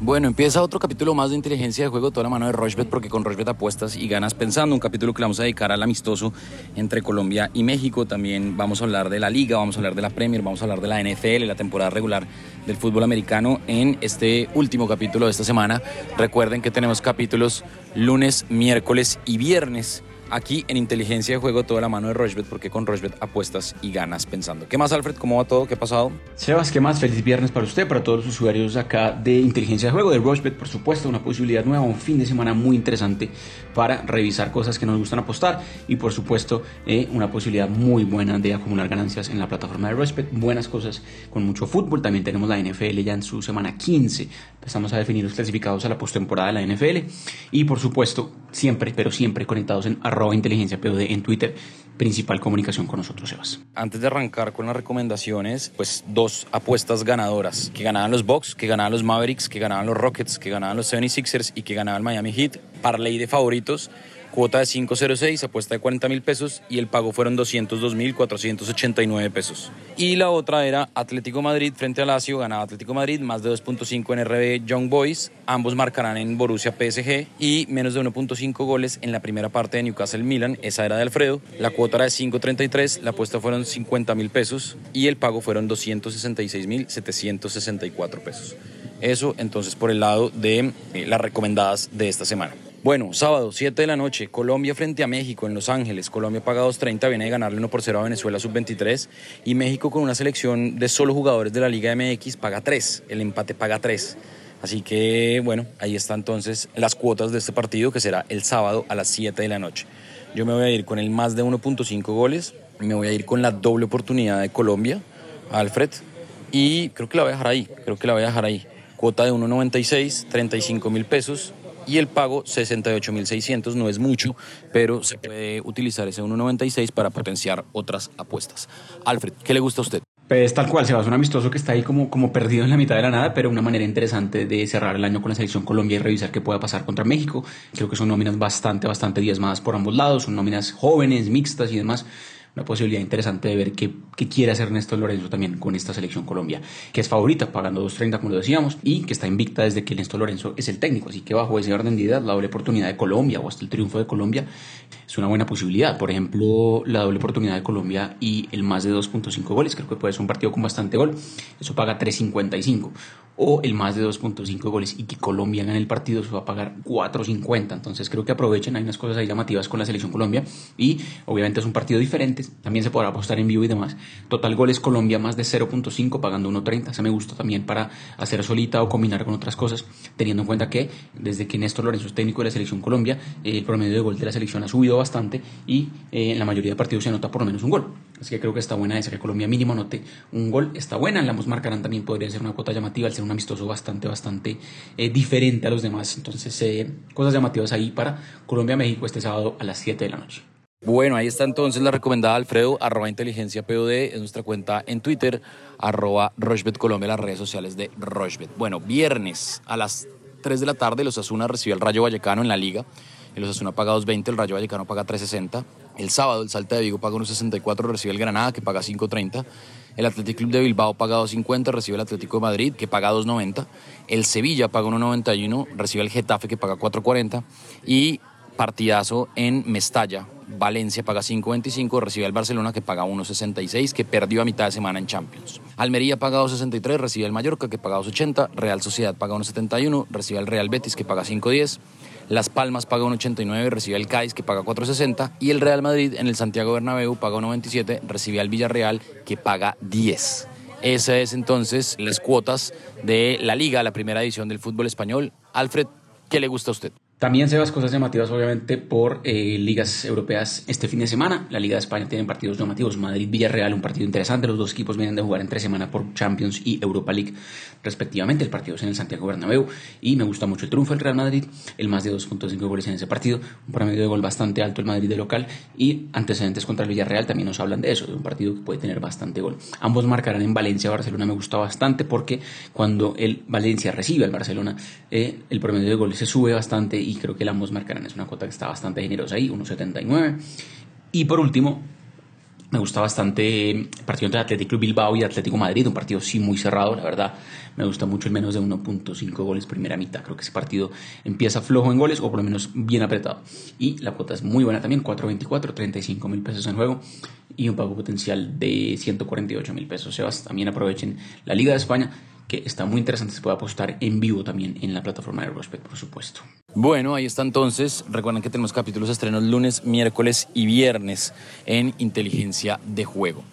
Bueno, empieza otro capítulo más de inteligencia de juego, toda la mano de Rochbet, porque con Rochbet apuestas y ganas pensando. Un capítulo que le vamos a dedicar al amistoso entre Colombia y México. También vamos a hablar de la Liga, vamos a hablar de la Premier, vamos a hablar de la NFL, la temporada regular del fútbol americano en este último capítulo de esta semana. Recuerden que tenemos capítulos lunes, miércoles y viernes aquí en Inteligencia de Juego toda la mano de Rochbet, porque con Rochbet apuestas y ganas pensando. ¿Qué más, Alfred? ¿Cómo va todo? ¿Qué ha pasado? Sebas, ¿qué más? Feliz viernes para usted, para todos los usuarios acá de Inteligencia de Juego, de Rochbet, por supuesto, una posibilidad nueva, un fin de semana muy interesante para revisar cosas que nos gustan apostar y, por supuesto, eh, una posibilidad muy buena de acumular ganancias en la plataforma de Rochbet. Buenas cosas con mucho fútbol. También tenemos la NFL ya en su semana 15. Empezamos a definir los clasificados a la postemporada de la NFL y, por supuesto, siempre, pero siempre conectados en arroba inteligencia POD en Twitter, principal comunicación con nosotros, Sebas. Antes de arrancar con las recomendaciones, pues dos apuestas ganadoras, que ganaban los Bucks, que ganaban los Mavericks, que ganaban los Rockets, que ganaban los 76ers y que ganaban el Miami Heat. Parlay de favoritos cuota de 506, apuesta de 40 mil pesos y el pago fueron 202 mil 489 pesos. Y la otra era Atlético Madrid frente a Lazio, ganaba Atlético Madrid, más de 2.5 en RB Young Boys, ambos marcarán en Borussia PSG y menos de 1.5 goles en la primera parte de Newcastle Milan, esa era de Alfredo, la cuota era de 5.33, la apuesta fueron 50 mil pesos y el pago fueron 266 mil 764 pesos. Eso entonces por el lado de eh, las recomendadas de esta semana. Bueno, sábado, 7 de la noche, Colombia frente a México en Los Ángeles. Colombia paga 2.30, viene de ganarle 1 por 0 a Venezuela sub-23. Y México con una selección de solo jugadores de la Liga MX paga 3. El empate paga 3. Así que, bueno, ahí están entonces las cuotas de este partido que será el sábado a las 7 de la noche. Yo me voy a ir con el más de 1.5 goles. Me voy a ir con la doble oportunidad de Colombia, Alfred. Y creo que la voy a dejar ahí. Creo que la voy a dejar ahí. Cuota de 1.96, 35 mil pesos y el pago 68.600 no es mucho, pero se puede utilizar ese 1.96 para potenciar otras apuestas. Alfred, ¿qué le gusta a usted? Pues tal cual, se va a un amistoso que está ahí como, como perdido en la mitad de la nada, pero una manera interesante de cerrar el año con la selección Colombia y revisar qué pueda pasar contra México. Creo que son nóminas bastante, bastante diezmadas por ambos lados, son nóminas jóvenes, mixtas y demás una posibilidad interesante de ver qué, quiere hacer Néstor Lorenzo también con esta selección Colombia, que es favorita, pagando 2.30 como lo decíamos, y que está invicta desde que Néstor Lorenzo es el técnico. Así que bajo ese orden de ideas, la doble oportunidad de Colombia o hasta el triunfo de Colombia es una buena posibilidad. Por ejemplo, la doble oportunidad de Colombia y el más de 2.5 goles, creo que puede ser un partido con bastante gol, eso paga 3.55 o el más de 2.5 goles y que Colombia gane el partido se va a pagar 4.50. Entonces creo que aprovechen, hay unas cosas ahí llamativas con la selección Colombia y obviamente es un partido diferente, también se podrá apostar en vivo y demás. Total goles Colombia más de 0.5 pagando 1.30, se me gusta también para hacer solita o combinar con otras cosas, teniendo en cuenta que desde que Néstor Lorenzo es técnico de la selección Colombia, el promedio de gol de la selección ha subido bastante y eh, en la mayoría de partidos se anota por lo menos un gol. Así que creo que está buena esa, que Colombia mínimo anote un gol, está buena, la ambos marcarán también podría ser una cuota llamativa al ser un amistoso bastante, bastante eh, diferente a los demás. Entonces, eh, cosas llamativas ahí para Colombia-México este sábado a las 7 de la noche. Bueno, ahí está entonces la recomendada Alfredo, arroba inteligencia POD, es nuestra cuenta en Twitter, arroba Rochbet Colombia, las redes sociales de Rochbet. Bueno, viernes a las 3 de la tarde, los Asuna recibe al Rayo Vallecano en la liga. El Osasuna paga 2.20, el Rayo Vallecano paga 3.60. El sábado, el Salta de Vigo paga 1.64, recibe el Granada, que paga 5.30. El Athletic Club de Bilbao paga 2.50, recibe el Atlético de Madrid, que paga 2.90. El Sevilla paga 1.91, recibe el Getafe, que paga 4.40. Y partidazo en Mestalla. Valencia paga 5.25, recibe el Barcelona que paga 1.66, que perdió a mitad de semana en Champions. Almería paga 2.63, recibe el Mallorca que paga 2.80, Real Sociedad paga 1.71, recibe el Real Betis que paga 5.10. Las Palmas paga 1.89, recibe el Cádiz que paga 4.60 y el Real Madrid en el Santiago Bernabéu paga 1.97, recibe al Villarreal que paga 10. Esas es entonces las cuotas de la Liga, la primera edición del fútbol español. Alfred, ¿qué le gusta a usted? También se las cosas llamativas, obviamente, por eh, ligas europeas este fin de semana. La Liga de España tiene partidos llamativos. Madrid-Villarreal, un partido interesante. Los dos equipos vienen de jugar entre semana por Champions y Europa League, respectivamente. El partido es en el Santiago Bernabéu y me gusta mucho el triunfo del Real Madrid. El más de 2.5 goles en ese partido. Un promedio de gol bastante alto el Madrid de local. Y antecedentes contra el Villarreal también nos hablan de eso, de un partido que puede tener bastante gol. Ambos marcarán en Valencia-Barcelona. Me gusta bastante porque cuando el Valencia recibe al Barcelona, eh, el promedio de gol se sube bastante y creo que el ambos marcarán es una cuota que está bastante generosa ahí, 1.79. Y por último, Me gusta bastante el partido entre Atlético Bilbao y Atlético Madrid, un partido sí muy cerrado, la verdad. Me gusta mucho el menos de 1.5 goles primera mitad. Creo que ese partido empieza flojo en goles o por lo menos bien apretado. Y la cuota es muy buena también, 4.24, 35 mil pesos en juego y un pago potencial de 148 mil pesos. Sebas, también aprovechen la Liga de España que está muy interesante, se puede apostar en vivo también en la plataforma de Prospect, por supuesto. Bueno, ahí está entonces. Recuerden que tenemos capítulos estrenos lunes, miércoles y viernes en Inteligencia de Juego.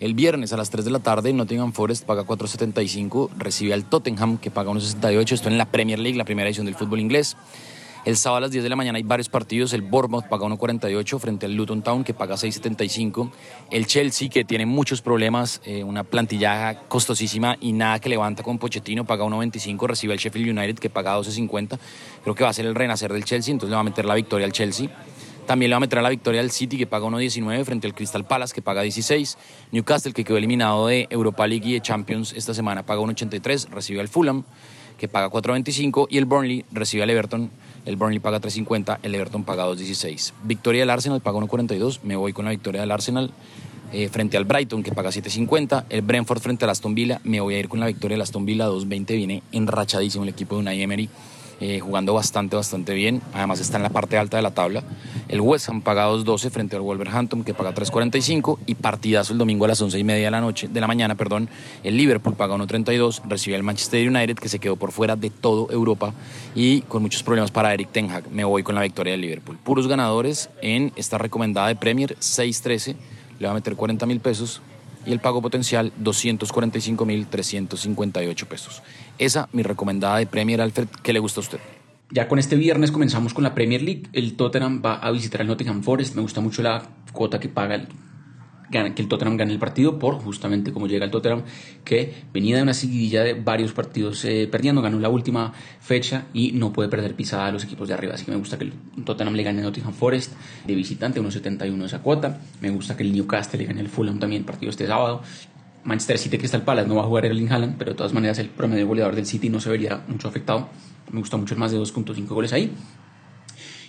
El viernes a las 3 de la tarde, Nottingham Forest paga 4.75, recibe al Tottenham que paga 1.68. Esto en la Premier League, la primera edición del fútbol inglés. El sábado a las 10 de la mañana hay varios partidos. El Bournemouth paga 1.48 frente al Luton Town que paga 6.75. El Chelsea que tiene muchos problemas, eh, una plantilla costosísima y nada que levanta con Pochettino, paga 1.25. Recibe al Sheffield United que paga 12.50. Creo que va a ser el renacer del Chelsea, entonces le va a meter la victoria al Chelsea. También le va a meter la victoria al City que paga 1.19 frente al Crystal Palace que paga 16. Newcastle que quedó eliminado de Europa League y de Champions esta semana paga 1.83. Recibe al Fulham que paga 4.25 y el Burnley recibe al Everton el Burnley paga 3.50, el Everton paga 2.16. Victoria del Arsenal paga 1.42, me voy con la victoria del Arsenal. Eh, frente al Brighton que paga 7.50, el Brentford frente al Aston Villa, me voy a ir con la victoria del Aston Villa 2.20, viene enrachadísimo el equipo de Unai Emery eh, jugando bastante, bastante bien. Además está en la parte alta de la tabla. El West Ham paga 2.12 frente al Wolverhampton que paga 3.45 y partidazo el domingo a las 11 y media de la noche, de la mañana, perdón. El Liverpool paga 1.32, recibe al Manchester United que se quedó por fuera de todo Europa y con muchos problemas para Eric Ten Hag. Me voy con la victoria del Liverpool. Puros ganadores en esta recomendada de Premier 6.13, le va a meter 40 mil pesos y el pago potencial 245.358 pesos. Esa mi recomendada de Premier Alfred, ¿qué le gusta a usted? Ya con este viernes comenzamos con la Premier League. El Tottenham va a visitar al Nottingham Forest. Me gusta mucho la cuota que paga el que el Tottenham gane el partido por justamente como llega el Tottenham que venía de una seguidilla de varios partidos eh, perdiendo, ganó la última fecha y no puede perder pisada a los equipos de arriba, así que me gusta que el Tottenham le gane a Nottingham Forest de visitante, 1.71 esa cuota, me gusta que el Newcastle le gane el Fulham también el partido este sábado, Manchester City el Palace no va a jugar Erling Haaland, pero de todas maneras el promedio goleador del City no se vería mucho afectado, me gusta mucho el más de 2.5 goles ahí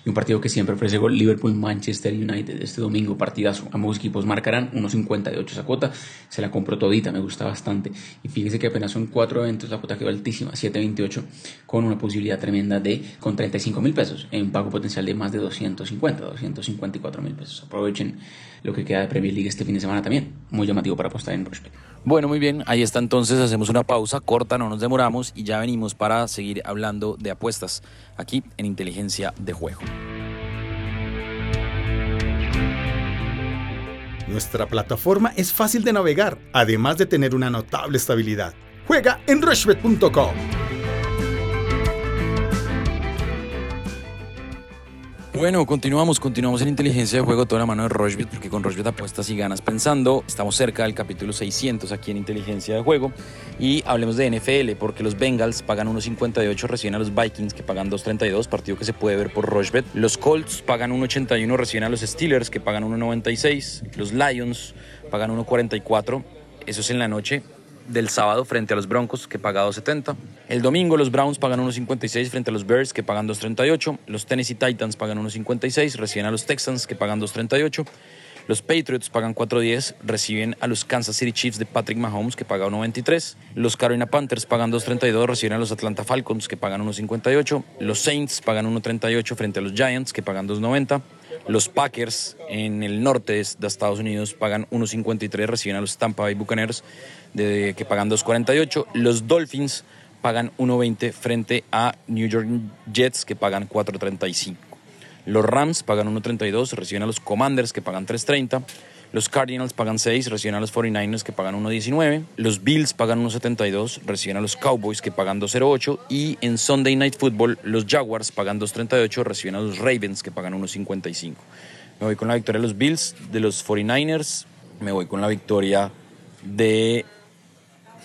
y un partido que siempre ofrece gol, Liverpool-Manchester United este domingo, partidazo. Ambos equipos marcarán 1.58 esa cuota, se la compro todita, me gusta bastante. Y fíjese que apenas son cuatro eventos, la cuota quedó altísima, 7.28, con una posibilidad tremenda de con 35 mil pesos, en pago potencial de más de 250, 254 mil pesos. Aprovechen lo que queda de Premier League este fin de semana también, muy llamativo para apostar en prospect. Bueno, muy bien, ahí está entonces, hacemos una pausa corta, no nos demoramos y ya venimos para seguir hablando de apuestas aquí en Inteligencia de Juego. Nuestra plataforma es fácil de navegar, además de tener una notable estabilidad. Juega en rushbet.com. Bueno, continuamos, continuamos en inteligencia de juego toda la mano de Rochbet, porque con Rochbet apuestas y ganas pensando. Estamos cerca del capítulo 600 aquí en inteligencia de juego. Y hablemos de NFL, porque los Bengals pagan 1.58, reciben a los Vikings que pagan 2.32, partido que se puede ver por Rochbet. Los Colts pagan 1.81, reciben a los Steelers que pagan 1.96. Los Lions pagan 1.44. Eso es en la noche del sábado frente a los Broncos, que paga 2.70. El domingo los Browns pagan 1.56 frente a los Bears, que pagan 2.38. Los Tennessee Titans pagan 1.56, reciben a los Texans, que pagan 2.38. Los Patriots pagan 4.10, reciben a los Kansas City Chiefs de Patrick Mahomes, que paga 1.23. Los Carolina Panthers pagan 2.32, reciben a los Atlanta Falcons, que pagan 1.58. Los Saints pagan 1.38 frente a los Giants, que pagan 2.90. Los Packers en el norte de Estados Unidos pagan 1.53, reciben a los Tampa Bay Buccaneers que pagan 2.48. Los Dolphins pagan 1.20 frente a New York Jets que pagan 4.35. Los Rams pagan 1.32, reciben a los Commanders que pagan 3.30. Los Cardinals pagan 6, reciben a los 49ers que pagan 1.19. Los Bills pagan 1.72, reciben a los Cowboys que pagan 2.08. Y en Sunday Night Football, los Jaguars pagan 2.38, reciben a los Ravens que pagan 1.55. Me voy con la victoria de los Bills, de los 49ers. Me voy con la victoria de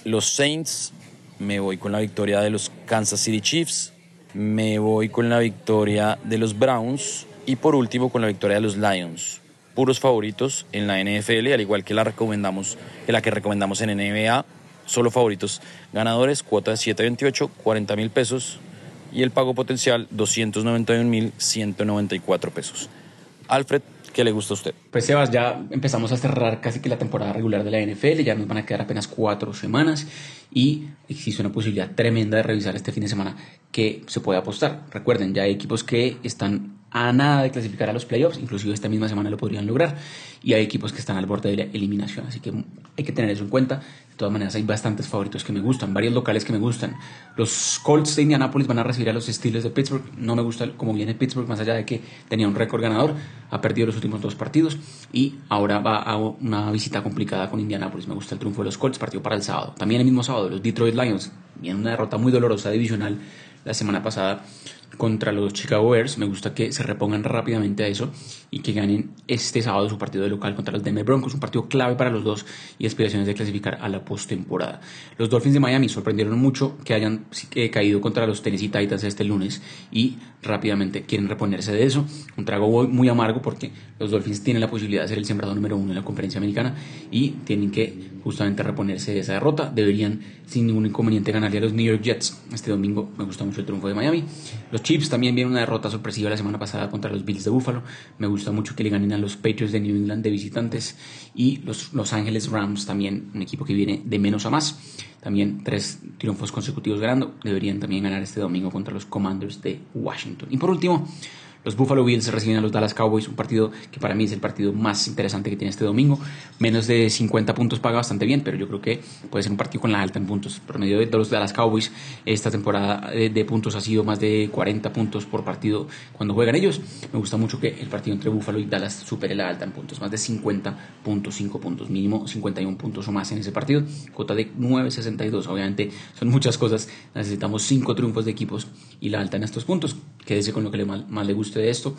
los Saints. Me voy con la victoria de los Kansas City Chiefs. Me voy con la victoria de los Browns. Y por último, con la victoria de los Lions puros favoritos en la NFL, al igual que la recomendamos, que la que recomendamos en NBA, solo favoritos ganadores, cuota de 7.28, 40 mil pesos y el pago potencial 291 mil 194 pesos. Alfred, ¿qué le gusta a usted? Pues Sebas, ya empezamos a cerrar casi que la temporada regular de la NFL, ya nos van a quedar apenas cuatro semanas y existe una posibilidad tremenda de revisar este fin de semana que se puede apostar. Recuerden, ya hay equipos que están a nada de clasificar a los playoffs, inclusive esta misma semana lo podrían lograr, y hay equipos que están al borde de la eliminación, así que hay que tener eso en cuenta. De todas maneras, hay bastantes favoritos que me gustan, varios locales que me gustan. Los Colts de Indianapolis van a recibir a los Steelers de Pittsburgh, no me gusta cómo viene Pittsburgh, más allá de que tenía un récord ganador, ha perdido los últimos dos partidos y ahora va a una visita complicada con Indianapolis. Me gusta el triunfo de los Colts, partido para el sábado. También el mismo sábado, los Detroit Lions, viene una derrota muy dolorosa divisional la semana pasada contra los Chicago Bears. Me gusta que se repongan rápidamente a eso y que ganen este sábado su partido de local contra los Denver Broncos, un partido clave para los dos y aspiraciones de clasificar a la postemporada. Los Dolphins de Miami sorprendieron mucho que hayan caído contra los Tennessee Titans este lunes y rápidamente quieren reponerse de eso. Un trago muy amargo porque los Dolphins tienen la posibilidad de ser el sembrado número uno en la conferencia americana y tienen que justamente reponerse de esa derrota. Deberían sin ningún inconveniente ganarle a los New York Jets este domingo. Me gusta mucho el triunfo de Miami. Chiefs también vienen una derrota sorpresiva la semana pasada contra los Bills de Buffalo. Me gusta mucho que le ganen a los Patriots de New England de visitantes y los Los Angeles Rams también un equipo que viene de menos a más. También tres triunfos consecutivos ganando. Deberían también ganar este domingo contra los Commanders de Washington. Y por último, los Buffalo Bills reciben a los Dallas Cowboys, un partido que para mí es el partido más interesante que tiene este domingo. Menos de 50 puntos paga bastante bien, pero yo creo que puede ser un partido con la alta en puntos. Promedio de los Dallas Cowboys esta temporada de, puntos ha sido más de 40 puntos por partido cuando juegan ellos. Me gusta mucho que el partido entre Buffalo y Dallas supere la alta en puntos, más de 50.5 puntos, mínimo 51 puntos o más en ese partido. Cuota de 9.62, obviamente son muchas cosas. Necesitamos 5 triunfos de equipos y la alta en estos puntos. Quédese con lo que le más le gusta de esto.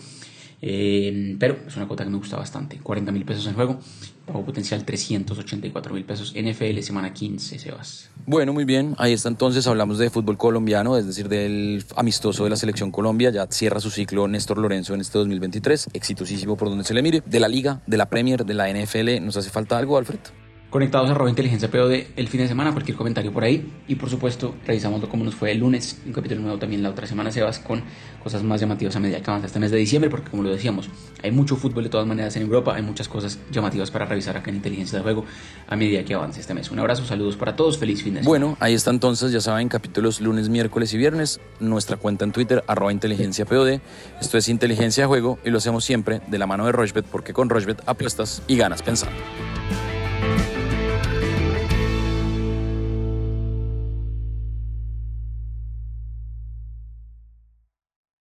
Eh, pero es una cuota que me gusta bastante. 40 mil pesos en juego, pago potencial 384 mil pesos. NFL semana 15, Sebas. Bueno, muy bien. Ahí está entonces. Hablamos de fútbol colombiano, es decir, del amistoso de la selección Colombia. Ya cierra su ciclo Néstor Lorenzo en este 2023. Exitosísimo por donde se le mire. De la Liga, de la Premier, de la NFL. ¿Nos hace falta algo, Alfred? Conectados a Roba Inteligencia POD el fin de semana, cualquier comentario por ahí. Y por supuesto, revisamos cómo nos fue el lunes, un capítulo nuevo también la otra semana, Sebas, con cosas más llamativas a medida que avanza este mes de diciembre, porque como lo decíamos, hay mucho fútbol de todas maneras en Europa, hay muchas cosas llamativas para revisar acá en Inteligencia de Juego a medida que avance este mes. Un abrazo, saludos para todos, feliz fin de semana. Bueno, ahí está entonces, ya saben, capítulos lunes, miércoles y viernes, nuestra cuenta en Twitter, arroba inteligencia POD. Esto es Inteligencia de Juego y lo hacemos siempre de la mano de Rochbet, porque con Rochbet apuestas y ganas pensando.